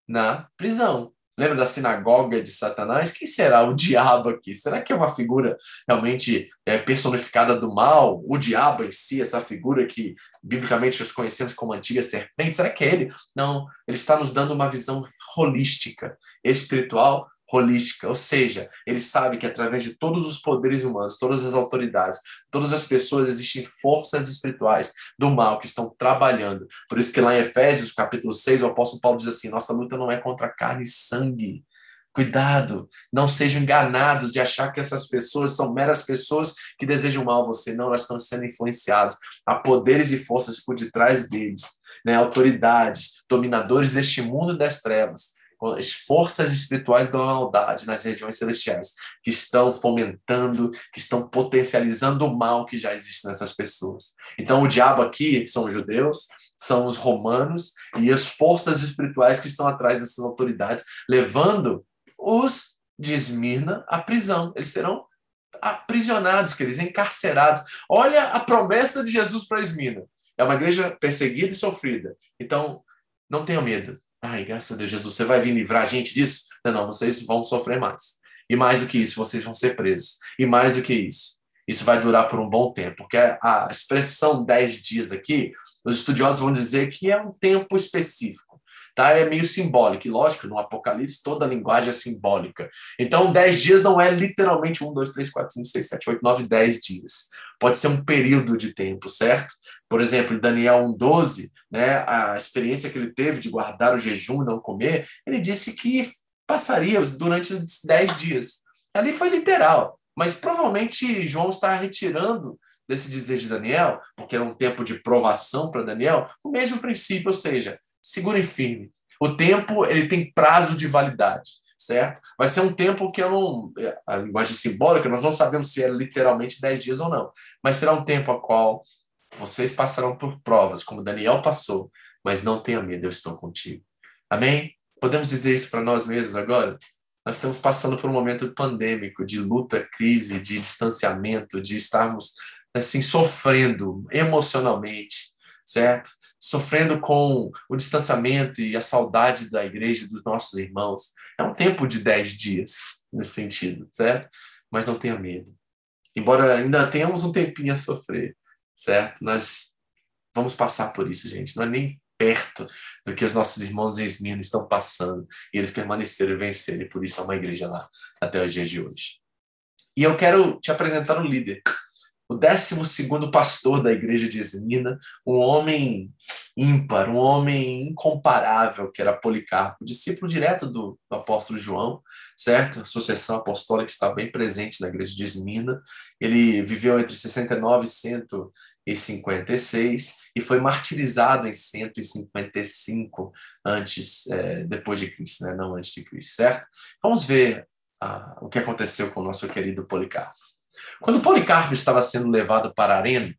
na prisão. Lembra da sinagoga de Satanás? Quem será o diabo aqui? Será que é uma figura realmente é, personificada do mal? O diabo em si, essa figura que biblicamente nós conhecemos como antiga serpente? Será que é ele? Não, ele está nos dando uma visão holística, espiritual, holística, ou seja, ele sabe que através de todos os poderes humanos, todas as autoridades, todas as pessoas, existem forças espirituais do mal que estão trabalhando. Por isso que lá em Efésios, capítulo 6, o apóstolo Paulo diz assim: nossa luta não é contra carne e sangue. Cuidado, não sejam enganados de achar que essas pessoas são meras pessoas que desejam mal a você. Não, elas estão sendo influenciadas. Há poderes e forças por detrás deles, né? autoridades, dominadores deste mundo das trevas, as forças espirituais da maldade nas regiões celestiais, que estão fomentando, que estão potencializando o mal que já existe nessas pessoas. Então, o diabo aqui são os judeus, são os romanos e as forças espirituais que estão atrás dessas autoridades, levando os de Esmirna à prisão. Eles serão aprisionados, queridos, encarcerados. Olha a promessa de Jesus para Esmirna. É uma igreja perseguida e sofrida. Então, não tenha medo Ai, graças a Deus, Jesus, você vai vir livrar a gente disso? Não, não, vocês vão sofrer mais. E mais do que isso, vocês vão ser presos. E mais do que isso, isso vai durar por um bom tempo. Porque a expressão 10 dias aqui, os estudiosos vão dizer que é um tempo específico. Tá? É meio simbólico. E lógico, no Apocalipse toda a linguagem é simbólica. Então, 10 dias não é literalmente 1, 2, 3, 4, 5, 6, 7, 8, 9, 10 dias. Pode ser um período de tempo, certo? Por exemplo, em Daniel 1,12, né, a experiência que ele teve de guardar o jejum e não comer, ele disse que passaria durante os 10 dias. Ali foi literal, mas provavelmente João está retirando desse dizer de Daniel, porque era um tempo de provação para Daniel, o mesmo princípio, ou seja, segurem firme. O tempo ele tem prazo de validade, certo? Vai ser um tempo que eu não. A linguagem simbólica, nós não sabemos se é literalmente 10 dias ou não, mas será um tempo a qual vocês passarão por provas, como Daniel passou, mas não tenha medo, eu estou contigo. Amém? Podemos dizer isso para nós mesmos agora? Nós estamos passando por um momento pandêmico, de luta, crise, de distanciamento, de estarmos assim sofrendo emocionalmente, certo? Sofrendo com o distanciamento e a saudade da igreja, dos nossos irmãos. É um tempo de dez dias nesse sentido, certo? Mas não tenha medo. Embora ainda tenhamos um tempinho a sofrer, certo? Nós vamos passar por isso, gente. Não é nem perto do que os nossos irmãos em Esmirna estão passando. E eles permaneceram e venceram, e por isso há uma igreja lá até os dias de hoje. E eu quero te apresentar o líder, o décimo segundo pastor da igreja de Esmirna, um homem ímpar, um homem incomparável, que era Policarpo, discípulo direto do, do apóstolo João, certo? A sucessão apostólica está bem presente na igreja de Esmina. Ele viveu entre 69 e 156 e foi martirizado em 155 antes, é, depois de Cristo, né? não antes de Cristo, certo? Vamos ver ah, o que aconteceu com o nosso querido Policarpo. Quando Policarpo estava sendo levado para Arena,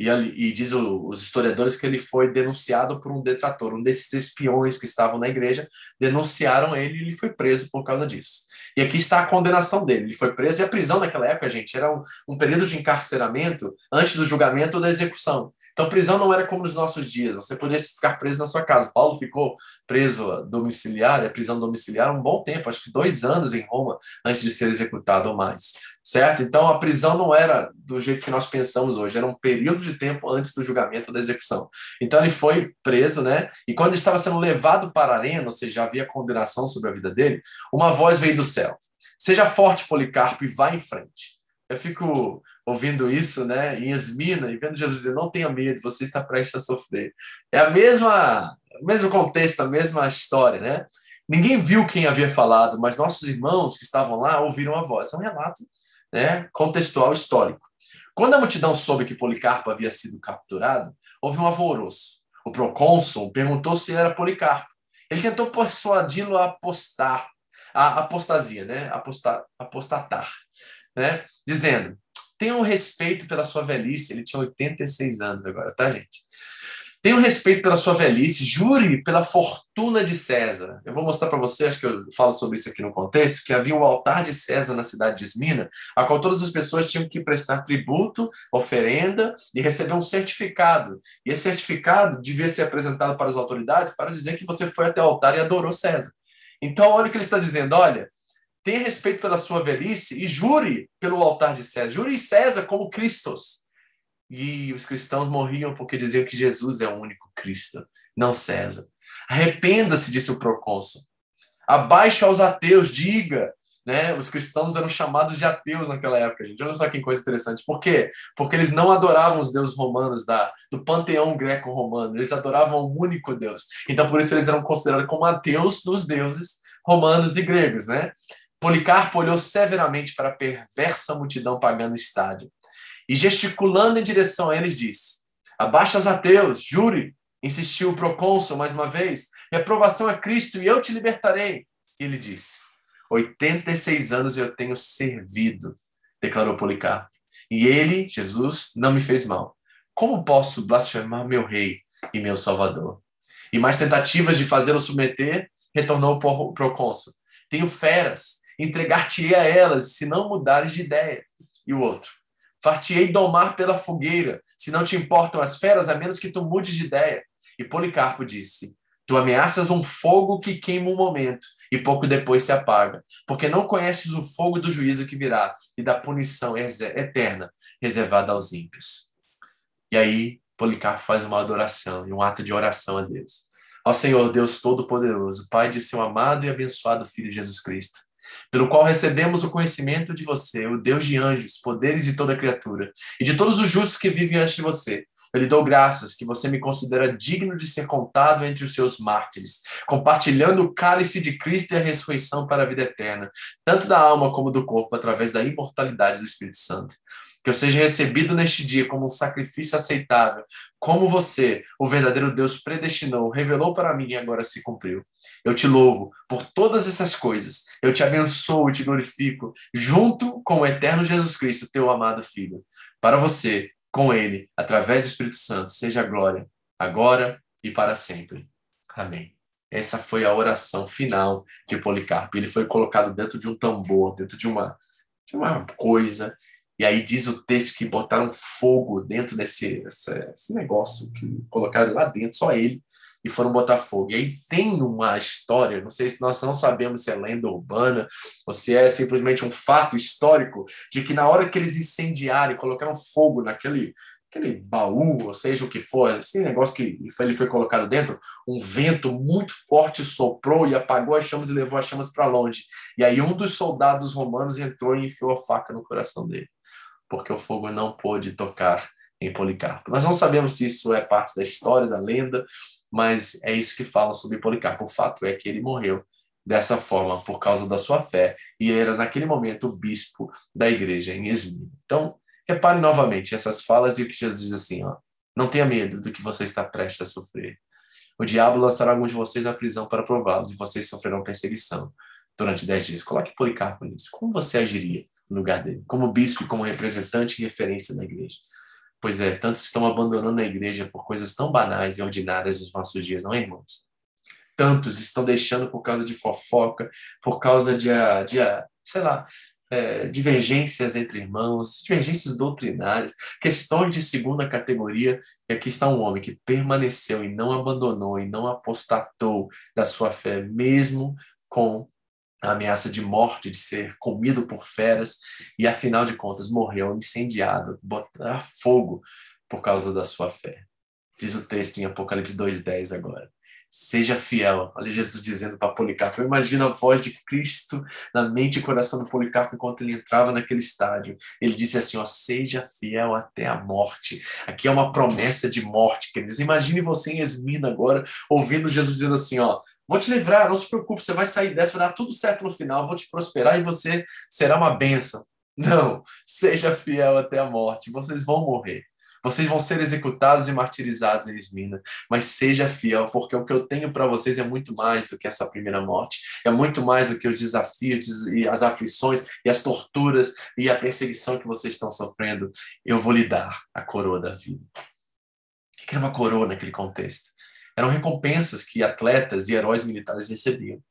e, e diz o, os historiadores que ele foi denunciado por um detrator, um desses espiões que estavam na igreja, denunciaram ele e ele foi preso por causa disso. E aqui está a condenação dele. Ele foi preso e a prisão naquela época, gente, era um, um período de encarceramento antes do julgamento ou da execução. Então, prisão não era como nos nossos dias, você poderia ficar preso na sua casa. Paulo ficou preso domiciliar, a prisão domiciliar, um bom tempo, acho que dois anos em Roma, antes de ser executado ou mais, certo? Então, a prisão não era do jeito que nós pensamos hoje, era um período de tempo antes do julgamento da execução. Então, ele foi preso, né? E quando estava sendo levado para a arena, ou seja, havia condenação sobre a vida dele, uma voz veio do céu: Seja forte, Policarpo, e vá em frente. Eu fico ouvindo isso, né, em Esmina, e vendo Jesus dizer, não tenha medo, você está prestes a sofrer. É a mesma, o mesmo contexto, a mesma história, né? Ninguém viu quem havia falado, mas nossos irmãos que estavam lá ouviram a voz. É um relato né, contextual histórico. Quando a multidão soube que Policarpo havia sido capturado, houve um alvoroço. O procônsul perguntou se era Policarpo. Ele tentou persuadi-lo a apostar, a apostasia, né? Apostar, apostatar, né? Dizendo: Tenha um respeito pela sua velhice. Ele tinha 86 anos agora, tá, gente? Tenha um respeito pela sua velhice, jure pela fortuna de César. Eu vou mostrar para você, acho que eu falo sobre isso aqui no contexto, que havia o altar de César na cidade de Esmina, a qual todas as pessoas tinham que prestar tributo, oferenda e receber um certificado. E esse certificado devia ser apresentado para as autoridades para dizer que você foi até o altar e adorou César. Então, olha o que ele está dizendo: olha, tenha respeito pela sua velhice e jure pelo altar de César. Jure César como Cristos. E os cristãos morriam porque diziam que Jesus é o único Cristo, não César. Arrependa-se, disse o procônsul. Abaixo aos ateus, diga. Né? Os cristãos eram chamados de ateus naquela época, gente. Olha só que coisa interessante. Por quê? Porque eles não adoravam os deuses romanos da, do panteão greco-romano. Eles adoravam o único Deus. Então, por isso, eles eram considerados como ateus dos deuses romanos e gregos, né? Policarpo olhou severamente para a perversa multidão pagando estádio e, gesticulando em direção a eles, disse: Abaixa os ateus, jure, insistiu o procônsul mais uma vez, reprovação a Cristo e eu te libertarei. E ele disse: 86 anos eu tenho servido, declarou Policarpo. E ele, Jesus, não me fez mal. Como posso blasfemar meu rei e meu salvador? E mais tentativas de fazê-lo submeter, retornou o procônsul. Tenho feras entregar-te-ei a elas, se não mudares de ideia. E o outro, far-te-ei domar pela fogueira, se não te importam as feras, a menos que tu mudes de ideia. E Policarpo disse, tu ameaças um fogo que queima um momento, e pouco depois se apaga, porque não conheces o fogo do juízo que virá, e da punição eterna, reservada aos ímpios. E aí, Policarpo faz uma adoração e um ato de oração a Deus. Ao Senhor Deus Todo-Poderoso, Pai de seu amado e abençoado Filho Jesus Cristo, pelo qual recebemos o conhecimento de você, o Deus de anjos, poderes e toda criatura, e de todos os justos que vivem antes de você. Eu lhe dou graças que você me considera digno de ser contado entre os seus mártires, compartilhando o cálice de Cristo e a ressurreição para a vida eterna, tanto da alma como do corpo, através da imortalidade do Espírito Santo que eu seja recebido neste dia como um sacrifício aceitável, como você, o verdadeiro Deus, predestinou, revelou para mim e agora se cumpriu. Eu te louvo por todas essas coisas. Eu te abençoo e te glorifico, junto com o eterno Jesus Cristo, teu amado Filho. Para você, com Ele, através do Espírito Santo, seja a glória, agora e para sempre. Amém. Essa foi a oração final de Policarpo. Ele foi colocado dentro de um tambor, dentro de uma, de uma coisa, e aí diz o texto que botaram fogo dentro desse esse negócio, que colocaram lá dentro, só ele, e foram botar fogo. E aí tem uma história, não sei se nós não sabemos se é lenda urbana ou se é simplesmente um fato histórico, de que na hora que eles incendiaram e colocaram fogo naquele aquele baú, ou seja o que for, esse negócio que ele foi colocado dentro, um vento muito forte soprou e apagou as chamas e levou as chamas para longe. E aí um dos soldados romanos entrou e enfiou a faca no coração dele porque o fogo não pôde tocar em Policarpo. Nós não sabemos se isso é parte da história, da lenda, mas é isso que fala sobre Policarpo. O fato é que ele morreu dessa forma por causa da sua fé e era naquele momento o bispo da igreja em Esmina. Então, repare novamente essas falas e o que Jesus diz assim, ó, não tenha medo do que você está prestes a sofrer. O diabo lançará alguns de vocês à prisão para prová-los e vocês sofrerão perseguição durante dez dias. Coloque Policarpo nisso. Como você agiria no lugar dele? Como bispo, como representante e referência da igreja? Pois é, tantos estão abandonando a igreja por coisas tão banais e ordinárias nos nossos dias, não é, irmãos? Tantos estão deixando por causa de fofoca, por causa de, ah, de ah, sei lá, é, divergências entre irmãos, divergências doutrinárias, questões de segunda categoria. E aqui está um homem que permaneceu e não abandonou e não apostatou da sua fé, mesmo com a ameaça de morte, de ser comido por feras, e afinal de contas morreu incendiado, botar fogo por causa da sua fé. Diz o texto em Apocalipse 2,10 agora. Seja fiel. Olha Jesus dizendo para Policarpo. Eu imagino a voz de Cristo na mente e coração do Policarpo enquanto ele entrava naquele estádio. Ele disse assim: ó, seja fiel até a morte. Aqui é uma promessa de morte, queridos. Imagine você em Esmina agora, ouvindo Jesus dizendo assim: ó, vou te livrar, não se preocupe, você vai sair dessa, vai dar tudo certo no final, vou te prosperar e você será uma bênção. Não, seja fiel até a morte, vocês vão morrer. Vocês vão ser executados e martirizados em mas seja fiel, porque o que eu tenho para vocês é muito mais do que essa primeira morte, é muito mais do que os desafios e as aflições e as torturas e a perseguição que vocês estão sofrendo. Eu vou lhe dar a coroa da vida. O que era uma coroa naquele contexto? Eram recompensas que atletas e heróis militares recebiam.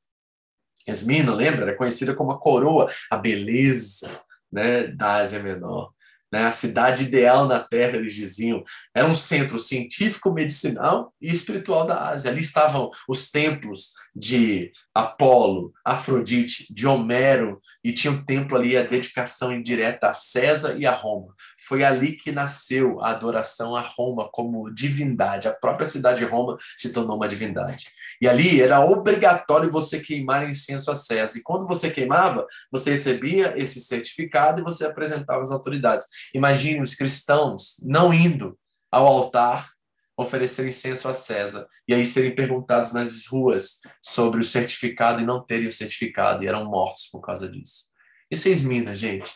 Esmina, lembra, era conhecida como a coroa, a beleza né, da Ásia Menor né? a cidade ideal na Terra, eles diziam. Era um centro científico, medicinal e espiritual da Ásia. Ali estavam os templos de Apolo, Afrodite, de Homero, e tinha um templo ali, a dedicação indireta a César e a Roma. Foi ali que nasceu a adoração a Roma como divindade. A própria cidade de Roma se tornou uma divindade. E ali era obrigatório você queimar incenso a César. E quando você queimava, você recebia esse certificado e você apresentava às autoridades. Imagine os cristãos não indo ao altar oferecer incenso a César e aí serem perguntados nas ruas sobre o certificado e não terem o certificado e eram mortos por causa disso. Isso é Esmina, gente.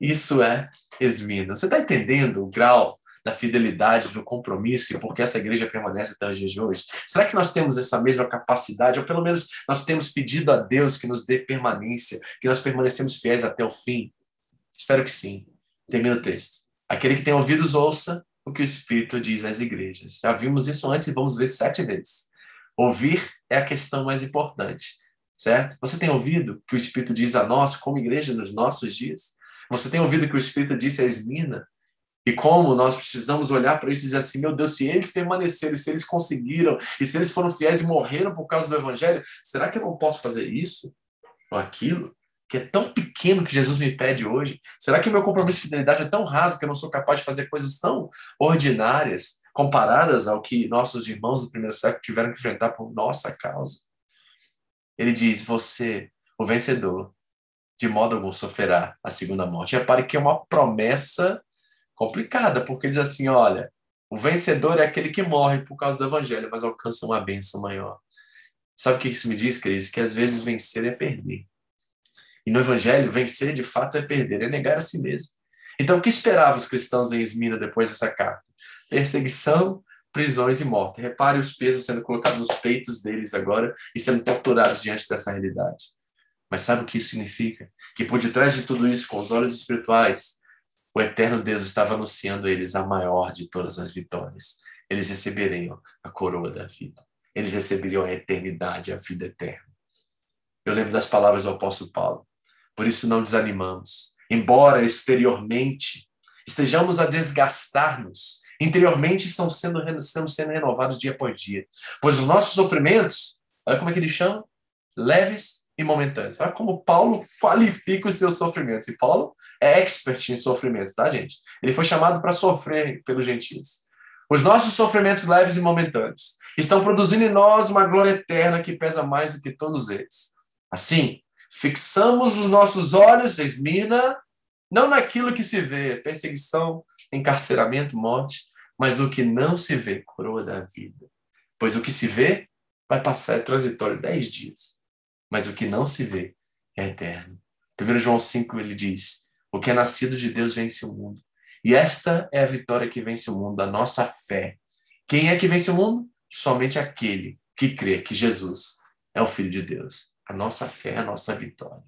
Isso é Esmina. Você está entendendo o grau da fidelidade, do compromisso e por que essa igreja permanece até os dias de hoje? Será que nós temos essa mesma capacidade, ou pelo menos nós temos pedido a Deus que nos dê permanência, que nós permanecemos fiéis até o fim? Espero que sim. Termina o texto. Aquele que tem ouvidos, ouça o que o Espírito diz às igrejas. Já vimos isso antes e vamos ver sete vezes. Ouvir é a questão mais importante, certo? Você tem ouvido o que o Espírito diz a nós, como igreja, nos nossos dias? Você tem ouvido o que o Espírito disse a Esmina? E como nós precisamos olhar para isso e dizer assim: meu Deus, se eles permaneceram, se eles conseguiram, e se eles foram fiéis e morreram por causa do Evangelho, será que eu não posso fazer isso ou aquilo? Que é tão pequeno que Jesus me pede hoje? Será que o meu compromisso de fidelidade é tão raso que eu não sou capaz de fazer coisas tão ordinárias comparadas ao que nossos irmãos do primeiro século tiveram que enfrentar por nossa causa? Ele diz: Você, o vencedor, de modo algum sofrerá a segunda morte. Repare que é uma promessa complicada, porque ele diz assim: olha, o vencedor é aquele que morre por causa do evangelho, mas alcança uma bênção maior. Sabe o que isso me diz, queridos? Que às vezes vencer é perder. E no evangelho, vencer de fato é perder, é negar a si mesmo. Então, o que esperavam os cristãos em Esmina depois dessa carta? Perseguição, prisões e morte. Repare os pesos sendo colocados nos peitos deles agora e sendo torturados diante dessa realidade. Mas sabe o que isso significa? Que por detrás de tudo isso, com os olhos espirituais, o eterno Deus estava anunciando a eles a maior de todas as vitórias. Eles receberiam a coroa da vida. Eles receberiam a eternidade, a vida eterna. Eu lembro das palavras do apóstolo Paulo. Por isso não desanimamos. Embora exteriormente estejamos a desgastar-nos, interiormente estamos sendo, estamos sendo renovados dia após dia. Pois os nossos sofrimentos, olha como é que ele chama? Leves e momentâneos. Olha como Paulo qualifica os seus sofrimentos. E Paulo é expert em sofrimento, tá, gente? Ele foi chamado para sofrer pelos gentios. Os nossos sofrimentos leves e momentâneos estão produzindo em nós uma glória eterna que pesa mais do que todos eles. Assim, fixamos os nossos olhos, Esmina, Não naquilo que se vê, perseguição, encarceramento, morte, mas no que não se vê, coroa da vida. Pois o que se vê vai passar, é transitório, dez dias. Mas o que não se vê é eterno. 1 João 5 ele diz: O que é nascido de Deus vence o mundo. E esta é a vitória que vence o mundo, a nossa fé. Quem é que vence o mundo? Somente aquele que crê que Jesus é o Filho de Deus. A nossa fé a nossa vitória.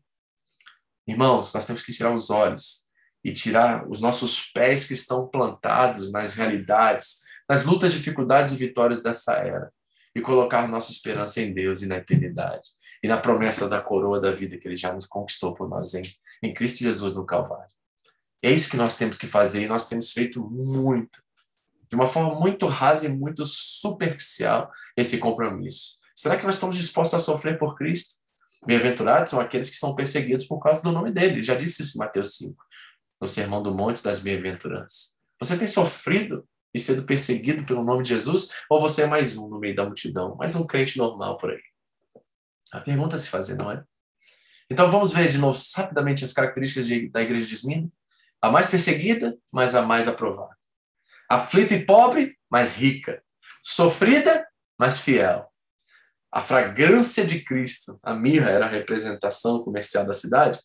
Irmãos, nós temos que tirar os olhos e tirar os nossos pés que estão plantados nas realidades, nas lutas, dificuldades e vitórias dessa era e colocar nossa esperança em Deus e na eternidade e na promessa da coroa da vida que Ele já nos conquistou por nós em, em Cristo Jesus no Calvário. É isso que nós temos que fazer e nós temos feito muito, de uma forma muito rasa e muito superficial, esse compromisso. Será que nós estamos dispostos a sofrer por Cristo? Bem-aventurados são aqueles que são perseguidos por causa do nome dele. Já disse isso em Mateus 5, no Sermão do Monte das Bem-aventuranças. Você tem sofrido e sendo perseguido pelo nome de Jesus, ou você é mais um no meio da multidão, mais um crente normal por aí? A pergunta a se fazer, não é? Então vamos ver de novo rapidamente as características de, da igreja de Esmina. A mais perseguida, mas a mais aprovada. Aflita e pobre, mas rica. Sofrida, mas fiel. A fragrância de Cristo, a mirra era a representação comercial da cidade.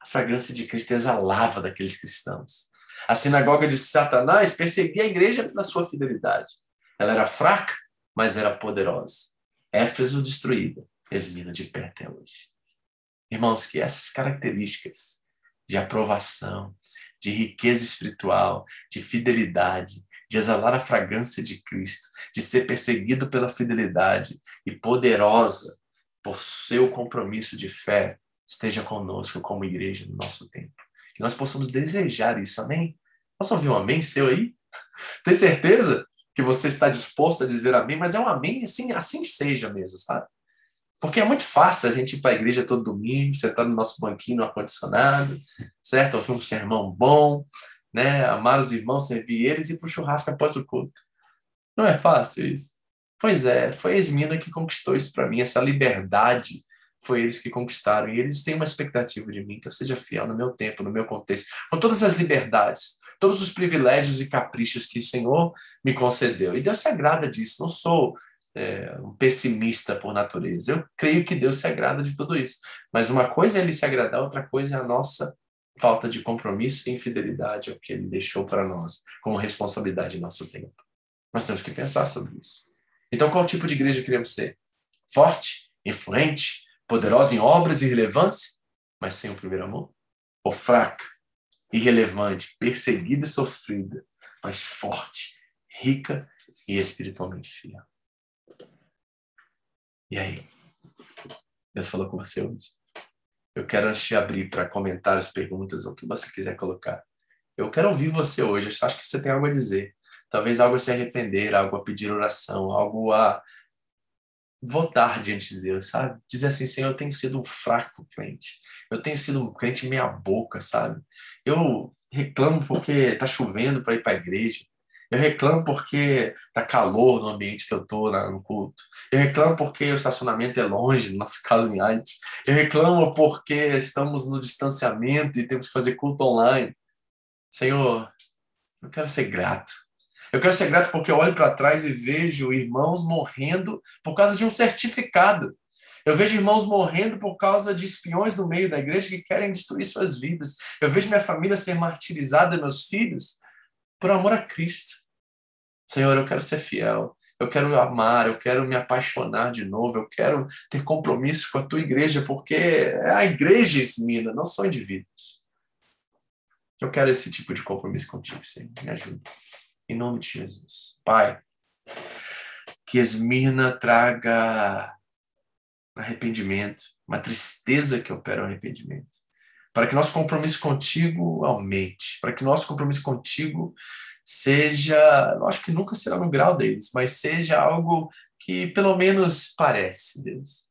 A fragrância de Cristo exalava daqueles cristãos. A sinagoga de Satanás perseguia a igreja pela sua fidelidade. Ela era fraca, mas era poderosa. Éfeso destruída, Esmina de pé até hoje. Irmãos, que essas características de aprovação, de riqueza espiritual, de fidelidade, de exalar a fragrância de Cristo, de ser perseguido pela fidelidade e poderosa por seu compromisso de fé, esteja conosco como igreja no nosso tempo que nós possamos desejar isso, amém? Posso ouvir um amém seu aí? Tem certeza que você está disposto a dizer amém? Mas é um amém assim, assim seja mesmo, sabe? Porque é muito fácil a gente ir para a igreja todo domingo, sentar no nosso banquinho no ar-condicionado, certo? Ouvir um sermão bom, né? Amar os irmãos, servir eles e ir para o churrasco após o culto. Não é fácil isso? Pois é, foi a Esmina que conquistou isso para mim, essa liberdade foi eles que conquistaram. E eles têm uma expectativa de mim, que eu seja fiel no meu tempo, no meu contexto, com todas as liberdades, todos os privilégios e caprichos que o Senhor me concedeu. E Deus se agrada disso. Não sou é, um pessimista por natureza. Eu creio que Deus se agrada de tudo isso. Mas uma coisa é Ele se agradar, outra coisa é a nossa falta de compromisso e infidelidade ao que Ele deixou para nós, como responsabilidade em nosso tempo. Nós temos que pensar sobre isso. Então, qual tipo de igreja queremos ser? Forte? Influente? poderosa em obras e relevância, mas sem o primeiro amor? Ou fraca, irrelevante, perseguida e sofrida, mas forte, rica e espiritualmente fiel? E aí? Deus falou com você hoje? Eu quero de abrir para comentários, perguntas, ou o que você quiser colocar. Eu quero ouvir você hoje. Eu acho que você tem algo a dizer. Talvez algo a se arrepender, algo a pedir oração, algo a votar diante de Deus, sabe? Dizer assim, Senhor, eu tenho sido um fraco crente. Eu tenho sido um crente meia boca, sabe? Eu reclamo porque tá chovendo para ir para a igreja. Eu reclamo porque tá calor no ambiente que eu tô no culto. Eu reclamo porque o estacionamento é longe, no nosso caso em Haiti. Eu reclamo porque estamos no distanciamento e temos que fazer culto online. Senhor, eu quero ser grato. Eu quero ser grato porque eu olho para trás e vejo irmãos morrendo por causa de um certificado. Eu vejo irmãos morrendo por causa de espiões no meio da igreja que querem destruir suas vidas. Eu vejo minha família ser martirizada, meus filhos, por amor a Cristo. Senhor, eu quero ser fiel. Eu quero amar, eu quero me apaixonar de novo, eu quero ter compromisso com a tua igreja, porque é a igreja Esmina, não são indivíduos. Eu quero esse tipo de compromisso contigo, Senhor. Me ajuda. Em nome de Jesus. Pai, que Esmirna traga arrependimento, uma tristeza que opera o arrependimento. Para que nosso compromisso contigo aumente, para que nosso compromisso contigo seja, eu acho que nunca será no grau deles, mas seja algo que pelo menos parece, Deus.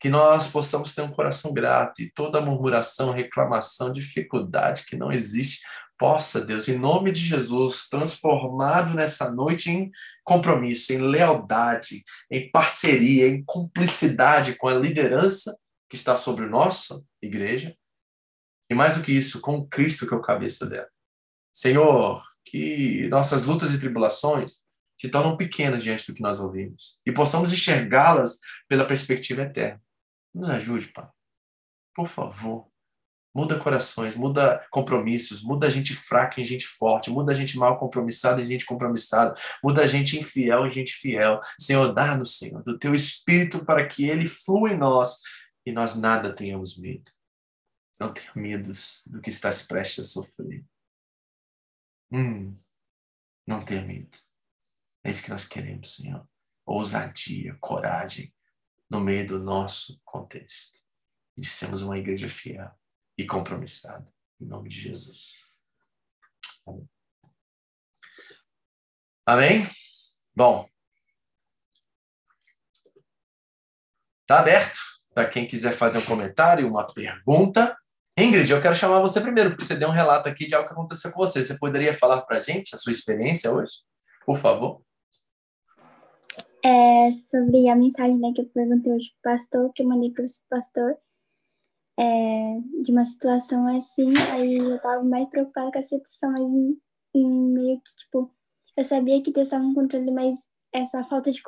Que nós possamos ter um coração grato e toda murmuração, reclamação, dificuldade que não existe, possa, Deus, em nome de Jesus, transformado nessa noite em compromisso, em lealdade, em parceria, em cumplicidade com a liderança que está sobre nossa igreja, E mais do que isso, com Cristo que é o cabeça dela. Senhor, que nossas lutas e tribulações se tornam pequenas diante do que nós ouvimos e possamos enxergá-las pela perspectiva eterna. Nos ajude, Pai. Por favor. Muda corações, muda compromissos, muda gente fraca em gente forte, muda gente mal compromissada em gente compromissada, muda gente infiel em gente fiel. Senhor, dá-nos, Senhor, do teu espírito para que ele flua em nós e nós nada tenhamos medo. Não tenha medos do que estás prestes a sofrer. Hum, não tenha medo. É isso que nós queremos, Senhor. Ousadia, coragem no meio do nosso contexto. E de sermos uma igreja fiel e compromissada. Em nome de Jesus. Amém. Amém? Bom. Tá aberto para quem quiser fazer um comentário, uma pergunta. Ingrid, eu quero chamar você primeiro, porque você deu um relato aqui de algo que aconteceu com você. Você poderia falar para a gente a sua experiência hoje? Por favor. É sobre a mensagem né, que eu perguntei hoje para o pastor, que eu mandei para o pastor, é, de uma situação assim, aí eu estava mais preocupada com a situação, mas meio que, tipo, eu sabia que Deus estava no controle, mas essa falta de